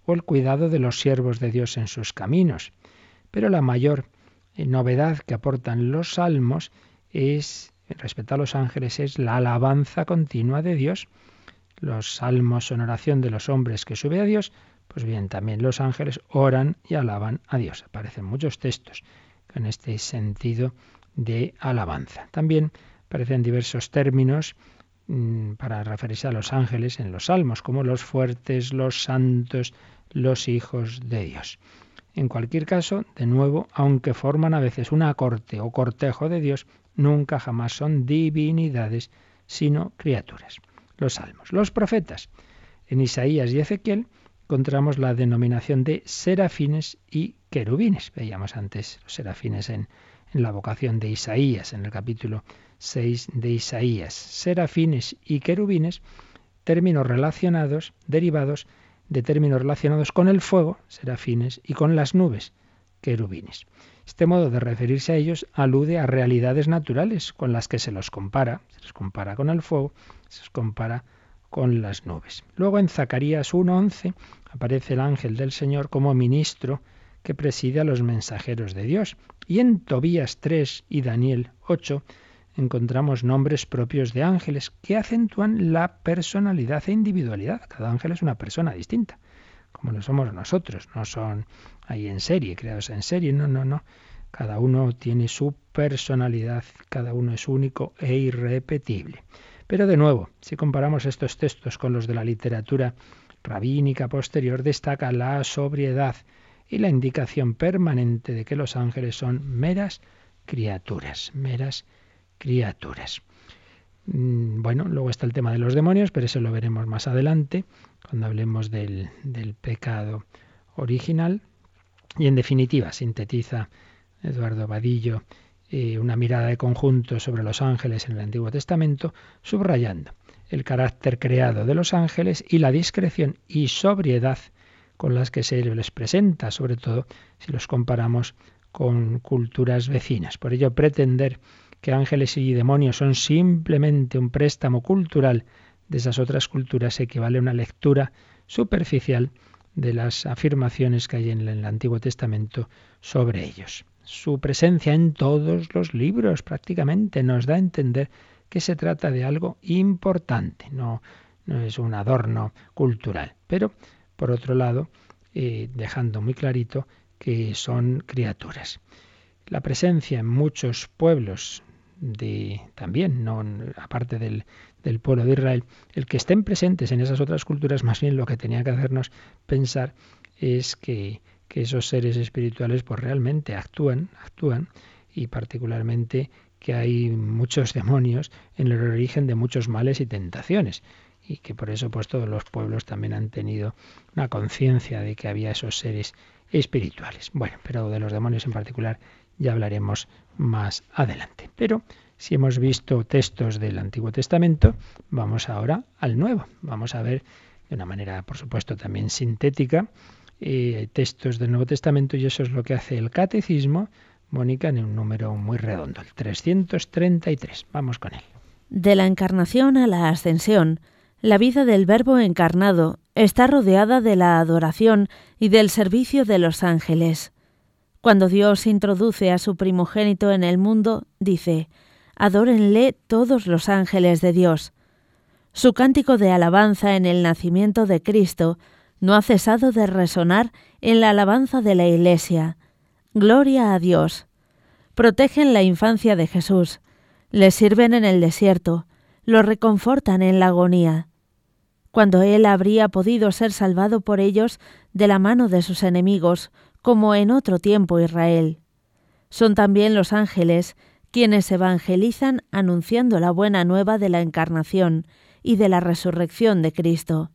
[SPEAKER 1] o el cuidado de los siervos de Dios en sus caminos. Pero la mayor novedad que aportan los salmos es, respecto a los ángeles, es la alabanza continua de Dios. Los salmos son oración de los hombres que sube a Dios, pues bien, también los ángeles oran y alaban a Dios. Aparecen muchos textos en este sentido de alabanza. También aparecen diversos términos mm, para referirse a los ángeles en los salmos, como los fuertes, los santos, los hijos de Dios. En cualquier caso, de nuevo, aunque forman a veces una corte o cortejo de Dios, nunca jamás son divinidades, sino criaturas. Los salmos. Los profetas. En Isaías y Ezequiel encontramos la denominación de serafines y querubines. Veíamos antes los serafines en, la vocación de Isaías, en el capítulo 6 de Isaías. Serafines y querubines, términos relacionados, derivados de términos relacionados con el fuego, serafines, y con las nubes, querubines. Este modo de referirse a ellos alude a realidades naturales con las que se los compara. Se los compara con el fuego, se los compara con las nubes. Luego en Zacarías 1.11 aparece el ángel del Señor como ministro que preside a los mensajeros de Dios. Y en Tobías 3 y Daniel 8 encontramos nombres propios de ángeles que acentúan la personalidad e individualidad. Cada ángel es una persona distinta, como lo somos nosotros. No son ahí en serie, creados en serie, no, no, no. Cada uno tiene su personalidad, cada uno es único e irrepetible. Pero de nuevo, si comparamos estos textos con los de la literatura rabínica posterior, destaca la sobriedad y la indicación permanente de que los ángeles son meras criaturas, meras criaturas. Mm, bueno, luego está el tema de los demonios, pero eso lo veremos más adelante, cuando hablemos del, pecado original. Y en definitiva, sintetiza Eduardo Vadillo eh, una mirada de conjunto sobre los ángeles en el Antiguo Testamento, subrayando el carácter creado de los ángeles y la discreción y sobriedad con las que se les presenta, sobre todo si los comparamos con culturas vecinas. Por ello, pretender que ángeles y demonios son simplemente un préstamo cultural de esas otras culturas equivale a una lectura superficial de las afirmaciones que hay en el Antiguo Testamento sobre ellos. Su presencia en todos los libros prácticamente nos da a entender que se trata de algo importante, no, es un adorno cultural. Pero, por otro lado, eh, dejando muy clarito que son criaturas. La presencia en muchos pueblos de también, no aparte del, del pueblo de Israel, el que estén presentes en esas otras culturas, más bien lo que tenía que hacernos pensar es que, que esos seres espirituales pues realmente actúan, actúan, y particularmente que hay muchos demonios en el origen de muchos males y tentaciones y que por eso pues todos los pueblos también han tenido una conciencia de que había esos seres espirituales. Bueno, pero de los demonios en particular ya hablaremos más adelante. Pero Si hemos visto textos del Antiguo Testamento, vamos ahora al Nuevo. Vamos a ver de una manera, por supuesto, también sintética, eh, textos del Nuevo Testamento y eso es lo que hace el Catecismo, Mónica, en un número muy redondo, el 333. Vamos con él.
[SPEAKER 2] De la encarnación a la ascensión, la vida del Verbo encarnado está rodeada de la adoración y del servicio de los ángeles. Cuando Dios introduce a su primogénito en el mundo, dice, Adórenle todos los ángeles de Dios. Su cántico de alabanza en el nacimiento de Cristo no ha cesado de resonar en la alabanza de la Iglesia. Gloria a Dios. Protegen la infancia de Jesús, le sirven en el desierto, lo reconfortan en la agonía. Cuando él habría podido ser salvado por ellos de la mano de sus enemigos, como en otro tiempo Israel. Son también los ángeles quienes evangelizan anunciando la buena nueva de la encarnación y de la resurrección de Cristo.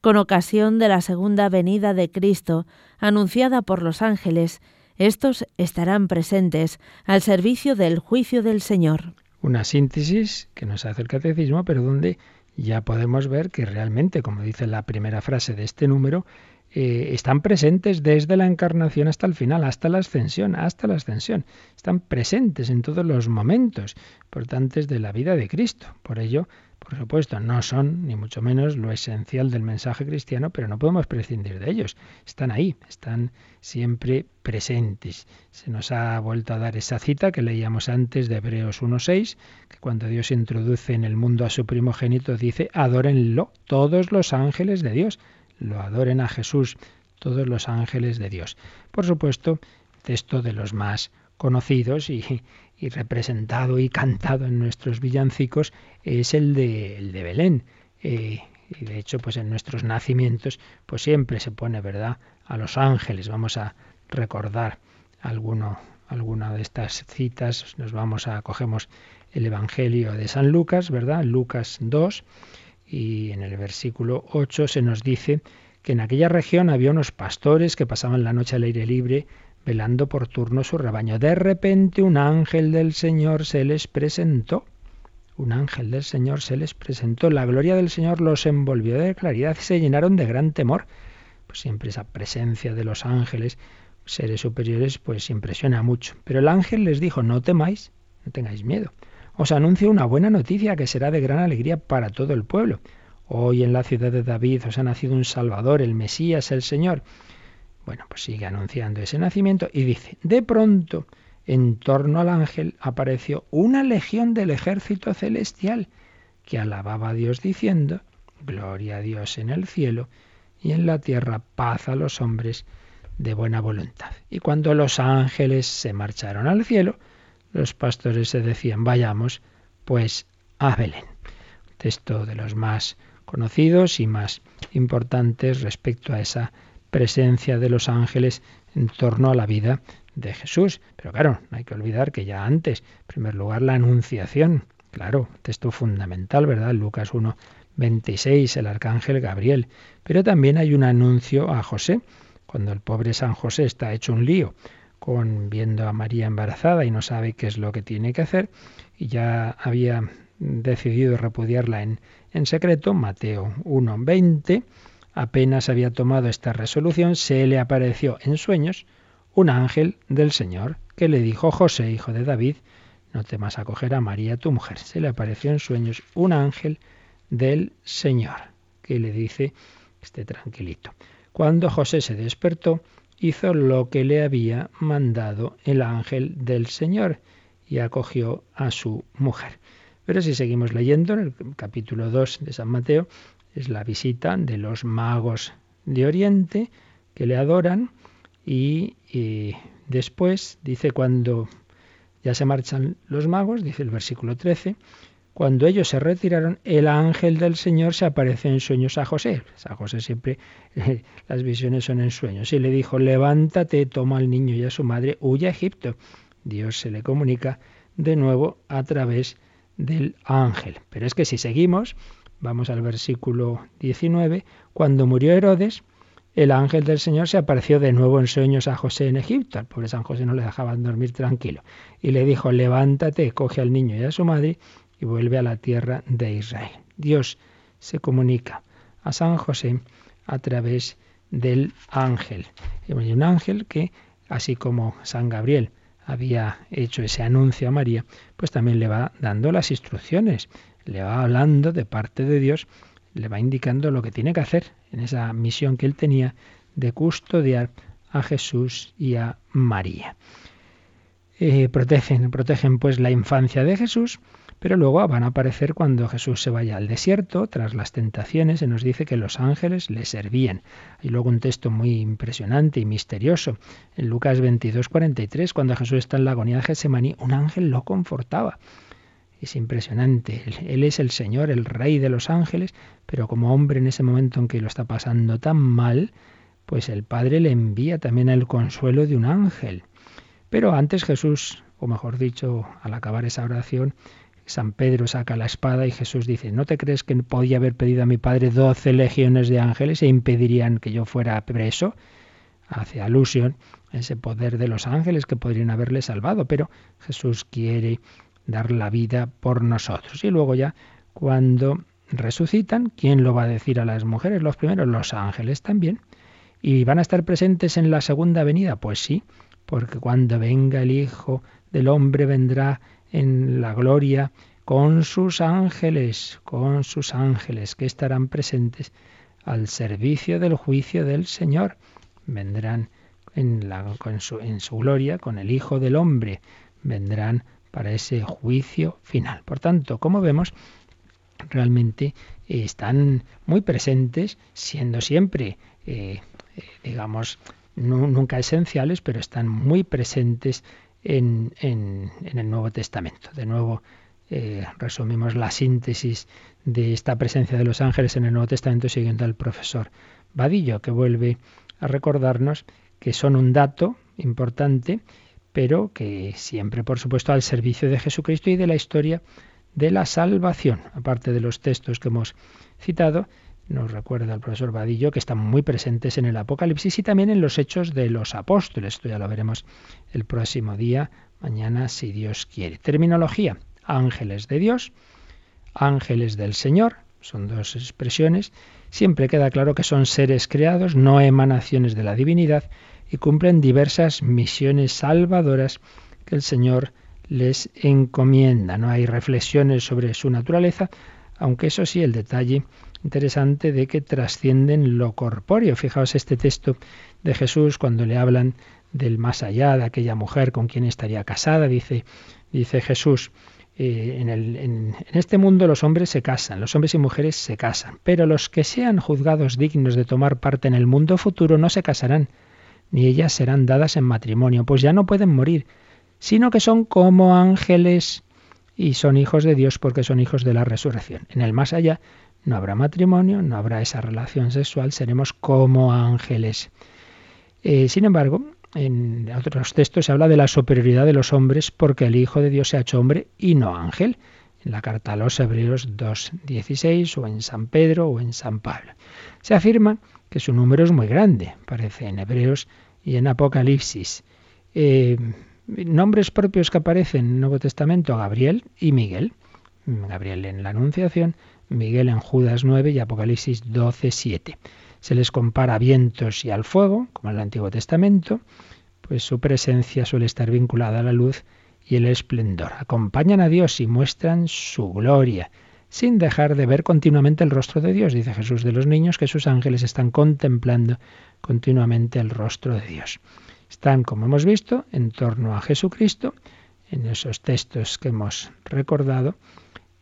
[SPEAKER 2] Con ocasión de la segunda venida de Cristo, anunciada por los ángeles, estos estarán presentes al servicio del juicio del Señor.
[SPEAKER 1] Una síntesis que nos hace el catecismo, pero donde ya podemos ver que realmente, como dice la primera frase de este número, eh, están presentes desde la encarnación hasta el final, hasta la ascensión, hasta la ascensión. Están presentes en todos los momentos importantes de la vida de Cristo. Por ello, por supuesto, no son, ni mucho menos, lo esencial del mensaje cristiano, pero no podemos prescindir de ellos. Están ahí, están siempre presentes. Se nos ha vuelto a dar esa cita que leíamos antes de Hebreos 1.6, que cuando Dios introduce en el mundo a su primogénito dice, adórenlo todos los ángeles de Dios. Lo adoren a Jesús todos los ángeles de Dios. Por supuesto, texto de los más conocidos y, representado y cantado en nuestros villancicos es el de, el de Belén. Eh, y de hecho, pues en nuestros nacimientos, pues siempre se pone, ¿verdad?, a los ángeles. Vamos a recordar alguno, alguna de estas citas. Nos vamos a, cogemos el Evangelio de San Lucas, ¿verdad? Lucas 2, y en el versículo 8 se nos dice que en aquella región había unos pastores que pasaban la noche al aire libre velando por turno su rebaño. De repente un ángel del Señor se les presentó. Un ángel del Señor se les presentó. La gloria del Señor los envolvió de claridad y se llenaron de gran temor. Pues siempre esa presencia de los ángeles, seres superiores, pues impresiona mucho. Pero el ángel les dijo, no temáis, no tengáis miedo. Os anuncio una buena noticia que será de gran alegría para todo el pueblo. Hoy en la ciudad de David os ha nacido un Salvador, el Mesías, el Señor. Bueno, pues sigue anunciando ese nacimiento y dice, de pronto, en torno al ángel apareció una legión del ejército celestial que alababa a Dios diciendo, Gloria a Dios en el cielo y en la tierra paz a los hombres de buena voluntad. Y cuando los ángeles se marcharon al cielo, los pastores se decían, vayamos pues a Belén. Texto de los más conocidos y más importantes respecto a esa presencia de los ángeles en torno a la vida de Jesús. Pero claro, no hay que olvidar que ya antes, en primer lugar, la anunciación. Claro, texto fundamental, ¿verdad? Lucas 1, 26, el arcángel Gabriel. Pero también hay un anuncio a José, cuando el pobre San José está hecho un lío con viendo a María embarazada y no sabe qué es lo que tiene que hacer, y ya había decidido repudiarla en, en secreto, Mateo 1, 20, apenas había tomado esta resolución, se le apareció en sueños un ángel del Señor que le dijo, José, hijo de David, no temas acoger a María tu mujer. Se le apareció en sueños un ángel del Señor que le dice, esté tranquilito. Cuando José se despertó, hizo lo que le había mandado el ángel del Señor y acogió a su mujer. Pero si seguimos leyendo en el capítulo 2 de San Mateo, es la visita de los magos de Oriente que le adoran y, después dice cuando ya se marchan los magos, dice el versículo 13, cuando ellos se retiraron, el ángel del Señor se apareció en sueños a José. A José siempre las visiones son en sueños. Y le dijo, levántate, toma al niño y a su madre, huye a Egipto. Dios se le comunica de nuevo a través del ángel. Pero es que si seguimos, Vamos al versículo 19. Cuando murió Herodes, el ángel del Señor se apareció de nuevo en sueños a José en Egipto. Al pobre San José no le dejaban dormir tranquilo. Y le dijo, levántate, coge al niño y a su madre y vuelve a la tierra de Israel. Dios se comunica a San José a través del ángel. Y un ángel que, así como San Gabriel había hecho ese anuncio a María, pues también le va dando las instrucciones, le va hablando de parte de Dios le va indicando lo que tiene que hacer en esa misión que él tenía de custodiar a Jesús y a María. Eh, protegen, protegen pues la infancia de Jesús, pero luego van a aparecer cuando Jesús se vaya al desierto, tras las tentaciones, se nos dice que los ángeles le servían. Hay luego un texto muy impresionante y misterioso. En Lucas 22, 43, cuando Jesús está en la agonía de Getsemaní, un ángel lo confortaba. Es impresionante. Él es el Señor, el Rey de los ángeles, pero como hombre en ese momento en que lo está pasando tan mal, pues el Padre le envía también el consuelo de un ángel. Pero antes Jesús, o mejor dicho, al acabar esa oración, San Pedro saca la espada y Jesús dice, ¿no te crees que podía haber pedido a mi Padre doce legiones de ángeles e impedirían que yo fuera preso? Hace alusión a ese poder de los ángeles que podrían haberle salvado, pero Jesús quiere dar la vida por nosotros. Y luego ya cuando resucitan, ¿quién lo va a decir a las mujeres? Los primeros, los ángeles también. ¿Y van a estar presentes en la segunda venida? Pues sí, porque cuando venga el Hijo del Hombre vendrá en la gloria con sus ángeles, con sus ángeles que estarán presentes al servicio del juicio del Señor. Vendrán en, la, su, en su gloria con el Hijo del Hombre, vendrán para ese juicio final. Por tanto, como vemos, realmente están muy presentes, siendo siempre, eh, eh, digamos, nunca esenciales, pero están muy presentes en, el Nuevo Testamento. De nuevo, eh, resumimos la síntesis de esta presencia de los ángeles en el Nuevo Testamento siguiendo al profesor Vadillo, que vuelve a recordarnos que son un dato importante pero que siempre, por supuesto, al servicio de Jesucristo y de la historia de la salvación. Aparte de los textos que hemos citado, nos recuerda el profesor Vadillo que están muy presentes en el Apocalipsis y también en los hechos de los apóstoles. Esto ya lo veremos el próximo día, mañana, si Dios quiere. Terminología. Ángeles de Dios, ángeles del Señor, son dos expresiones. Siempre queda claro que son seres creados, no emanaciones de la divinidad, y cumplen diversas misiones salvadoras que el Señor les encomienda. No hay reflexiones sobre su naturaleza, aunque eso sí, el detalle interesante de que trascienden lo corpóreo. Fijaos este texto de Jesús cuando le hablan del más allá, de aquella mujer con quien estaría casada, dice, dice Jesús, eh, en, este mundo los hombres se casan, los hombres y mujeres se casan, pero los que sean juzgados dignos de tomar parte en el mundo futuro no se casarán, ni ellas serán dadas en matrimonio, pues ya no pueden morir, sino que son como ángeles y son hijos de Dios porque son hijos de la resurrección. En el más allá no habrá matrimonio, no habrá esa relación sexual, seremos como ángeles. Eh, sin embargo, en otros textos se habla de la superioridad de los hombres porque el Hijo de Dios se ha hecho hombre y no ángel. En la carta a los Hebreos 2.16 o en San Pedro o en San Pablo. Se afirma que su número es muy grande, parece en Hebreos y en Apocalipsis. Eh, nombres propios que aparecen en el Nuevo Testamento, Gabriel y Miguel. Gabriel en la Anunciación, Miguel en Judas 9 y Apocalipsis 12, 7. Se les compara a vientos y al fuego, como en el Antiguo Testamento, pues su presencia suele estar vinculada a la luz y el esplendor. Acompañan a Dios y muestran su gloria sin dejar de ver continuamente el rostro de Dios. Dice Jesús de los niños que sus ángeles están contemplando continuamente el rostro de Dios. Están, como hemos visto, en torno a Jesucristo, en esos textos que hemos recordado,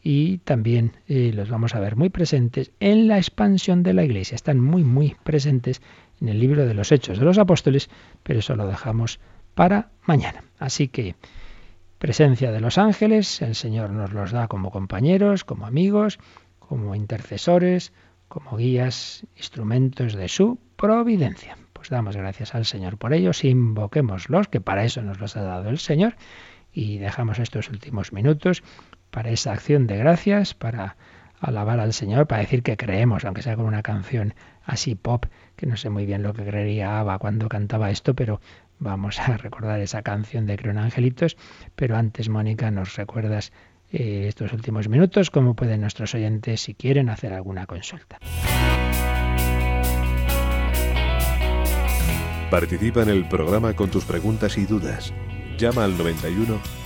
[SPEAKER 1] y también eh, los vamos a ver muy presentes en la expansión de la Iglesia. Están muy, muy presentes en el libro de los Hechos de los Apóstoles, pero eso lo dejamos para mañana. Así que presencia de los ángeles, el Señor nos los da como compañeros, como amigos, como intercesores, como guías, instrumentos de su providencia. Pues damos gracias al Señor por ellos, invoquémoslos, que para eso nos los ha dado el Señor, y dejamos estos últimos minutos para esa acción de gracias, para alabar al Señor, para decir que creemos, aunque sea con una canción así pop, que no sé muy bien lo que creería Ava cuando cantaba esto, pero vamos a recordar esa canción de Creo en Angelitos. Pero antes, Mónica, nos recuerdas eh, estos últimos minutos cómo pueden nuestros oyentes, si quieren, hacer alguna consulta.
[SPEAKER 4] Participa en el programa con tus preguntas y dudas. Llama al 91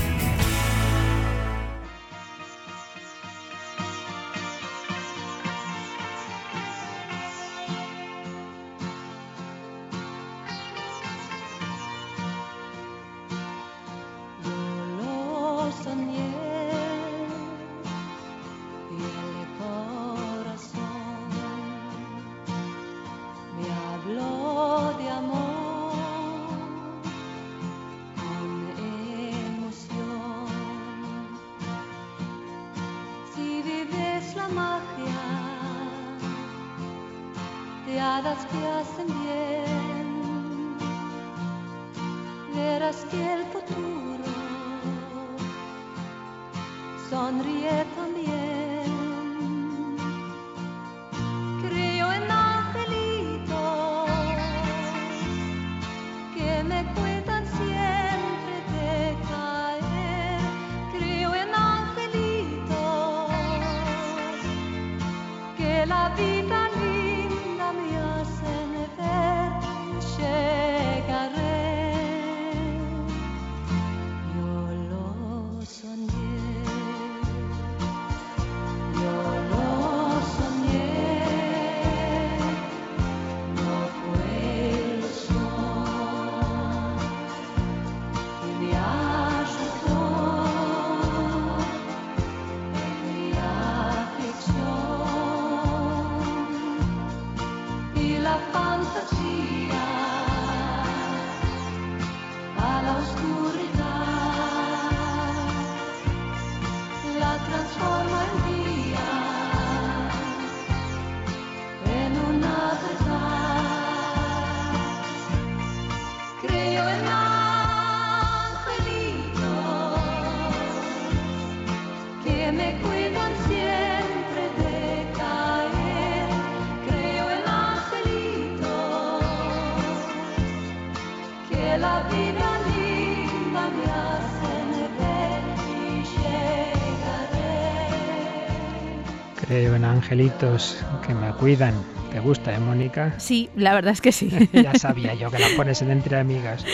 [SPEAKER 1] angelitos que me cuidan. ¿Te gusta, eh, Mónica?
[SPEAKER 2] Sí, la verdad es que sí.
[SPEAKER 1] ya sabía yo que la pones en entre amigas.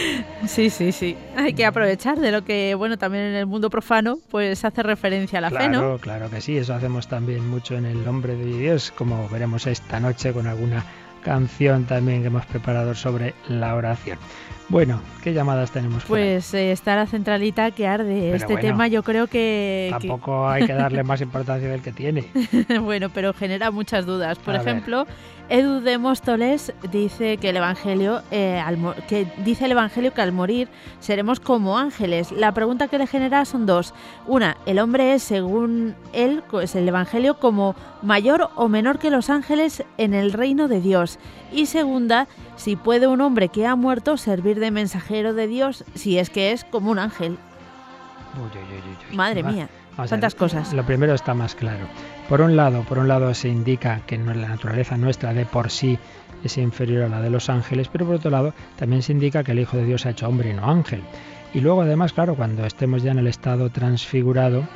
[SPEAKER 2] Sí, sí, sí. Hay que aprovechar de lo que, bueno, también en el mundo profano, pues hace referencia a la
[SPEAKER 1] fe,
[SPEAKER 2] ¿no?
[SPEAKER 1] Claro, que sí. Eso hacemos también mucho en el nombre de Dios, como veremos esta noche con alguna canción también que hemos preparado sobre la oración. Bueno, ¿qué llamadas tenemos?
[SPEAKER 2] Pues eh, está la centralita que arde. este tema yo creo que...
[SPEAKER 1] Tampoco hay que darle más importancia del que tiene.
[SPEAKER 2] bueno, pero genera muchas dudas. Por ejemplo, Edu de Móstoles dice que el Evangelio, eh, que dice el Evangelio que al morir seremos como ángeles. La pregunta que le genera son dos. Una, ¿el hombre es, según él, es el Evangelio, como mayor o menor que los ángeles en el reino de Dios? Y segunda, si puede un hombre que ha muerto servir de mensajero de Dios si es que es como un ángel. Madre mía, tantas cosas.
[SPEAKER 1] Lo primero está más claro. Por un lado, por un lado se indica que la naturaleza nuestra de por sí es inferior a la de los ángeles, pero por otro lado también se indica que el Hijo de Dios ha hecho hombre y no ángel. Y luego además, claro, cuando estemos ya en el estado transfigurado,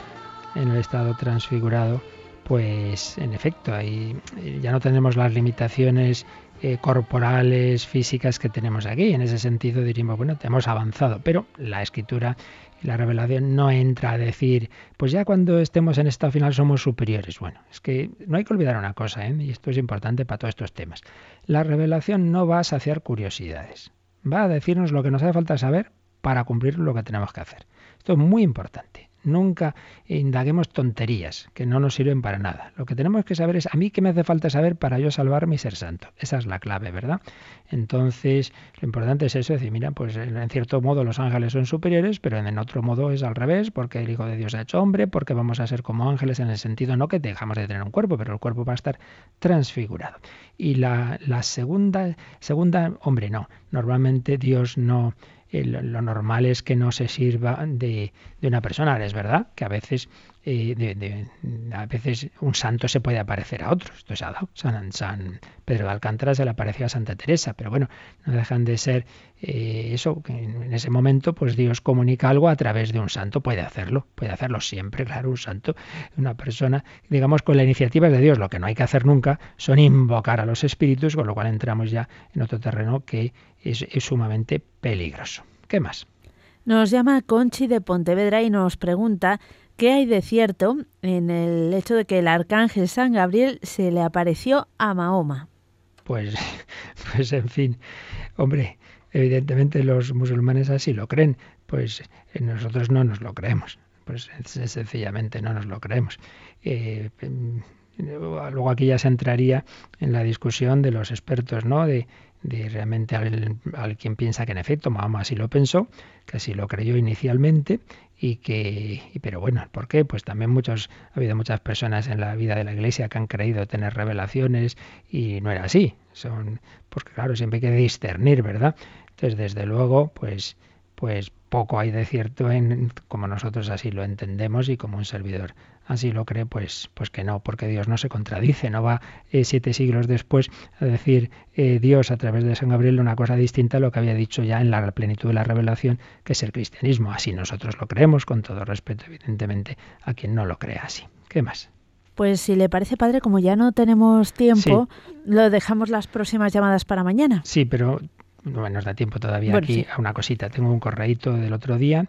[SPEAKER 1] en el estado transfigurado, pues en efecto, ahí ya no tenemos las limitaciones eh, corporales, físicas que tenemos aquí. En ese sentido diríamos, bueno, hemos avanzado, pero la escritura y la revelación no entra a decir, pues ya cuando estemos en estado final somos superiores. Bueno, es que no hay que olvidar una cosa, ¿eh? y esto es importante para todos estos temas. La revelación no va a saciar curiosidades, va a decirnos lo que nos hace falta saber para cumplir lo que tenemos que hacer. Esto es muy importante. Nunca indaguemos tonterías que no nos sirven para nada. Lo que tenemos que saber es, a mí qué me hace falta saber para yo salvarme y ser santo. Esa es la clave, ¿verdad? Entonces, lo importante es eso, decir, mira, pues en cierto modo los ángeles son superiores, pero en otro modo es al revés, porque el Hijo de Dios ha hecho hombre, porque vamos a ser como ángeles en el sentido no que dejamos de tener un cuerpo, pero el cuerpo va a estar transfigurado. Y la, la segunda, segunda, hombre, no, normalmente Dios no lo normal es que no se sirva de, de, una persona. Es verdad que a veces a veces un santo se puede aparecer a otro. Esto se ha dado. San, San Pedro de Alcántara se le apareció a Santa Teresa, pero bueno, no dejan de ser eh, eso, que en ese momento pues Dios comunica algo a través de un santo, puede hacerlo, puede hacerlo siempre, claro, un santo, una persona, digamos, con la iniciativa de Dios. Lo que no hay que hacer nunca son invocar a los espíritus, con lo cual entramos ya en otro terreno que es sumamente peligroso. ¿Qué más?
[SPEAKER 2] Nos llama Conchi de Pontevedra y nos pregunta ¿Qué hay de cierto en el hecho de que el arcángel San Gabriel se le apareció a Mahoma?
[SPEAKER 1] Pues, pues en fin, hombre, evidentemente los musulmanes así lo creen, pues eh, nosotros no nos lo creemos, pues sencillamente no nos lo creemos. Eh, luego aquí ya se entraría en la discusión de los expertos, ¿no? De, de realmente al, al, quien piensa que en efecto Mahoma así lo pensó, que así lo creyó inicialmente y que, pero bueno, ¿por qué? Pues también muchos, ha habido muchas personas en la vida de la Iglesia que han creído tener revelaciones y no era así, son, porque claro, siempre hay que discernir, ¿verdad? Entonces, desde luego, pues, pues poco hay de cierto en como nosotros así lo entendemos y como un servidor así lo cree, pues, pues que no, porque Dios no se contradice, no va eh, siete siglos después a decir eh, Dios a través de San Gabriel una cosa distinta a lo que había dicho ya en la plenitud de la revelación, que es el cristianismo. Así nosotros lo creemos, con todo respeto, evidentemente, a quien no lo crea así. ¿Qué más?
[SPEAKER 2] Pues si le parece padre, como ya no tenemos tiempo, lo dejamos las próximas llamadas para mañana.
[SPEAKER 1] Sí, pero no nos da tiempo todavía aquí a una cosita. Tengo un correíto del otro día.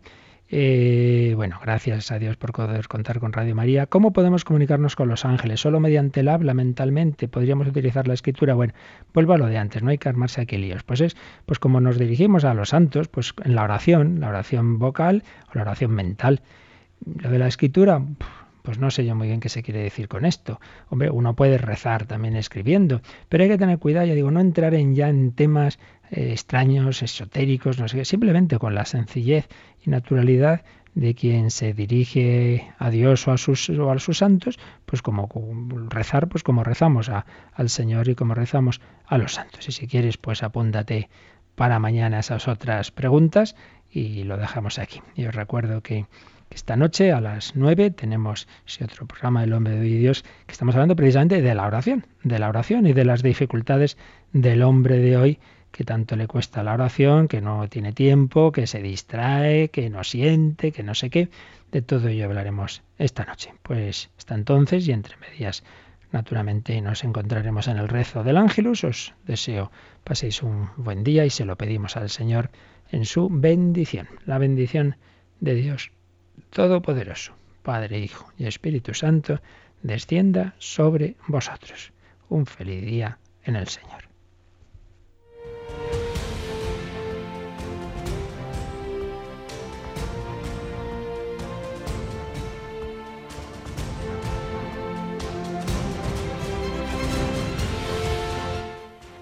[SPEAKER 1] Eh, bueno, gracias a Dios por poder contar con Radio María. ¿Cómo podemos comunicarnos con los ángeles? ¿Solo mediante el habla, mentalmente? ¿Podríamos utilizar la escritura? Bueno, vuelvo a lo de antes, no hay que armarse aquí líos. Pues es, pues como nos dirigimos a los santos, pues en la oración, la oración vocal o la oración mental. Lo de la escritura, pues no sé yo muy bien qué se quiere decir con esto. Hombre, uno puede rezar también escribiendo, pero hay que tener cuidado, ya digo, no entrar en ya en temas eh, extraños, esotéricos, no sé qué, simplemente con la sencillez y naturalidad de quien se dirige a Dios o a sus, o a sus santos, pues como rezar, pues como rezamos a, al Señor y como rezamos a los santos. Y si quieres, pues apúntate para mañana esas otras preguntas y lo dejamos aquí. Y os recuerdo que esta noche a las 9 tenemos ese otro programa del Hombre de Dios que estamos hablando precisamente de la oración, de la oración y de las dificultades del hombre de hoy que tanto le cuesta la oración, que no tiene tiempo, que se distrae, que no siente, que no sé qué. De todo ello hablaremos esta noche. Pues hasta entonces y entre medias, naturalmente nos encontraremos en el rezo del ángelus. Os deseo paséis un buen día y se lo pedimos al Señor en su bendición. La bendición de Dios Todopoderoso, Padre, Hijo y Espíritu Santo, descienda sobre vosotros. Un feliz día en el Señor.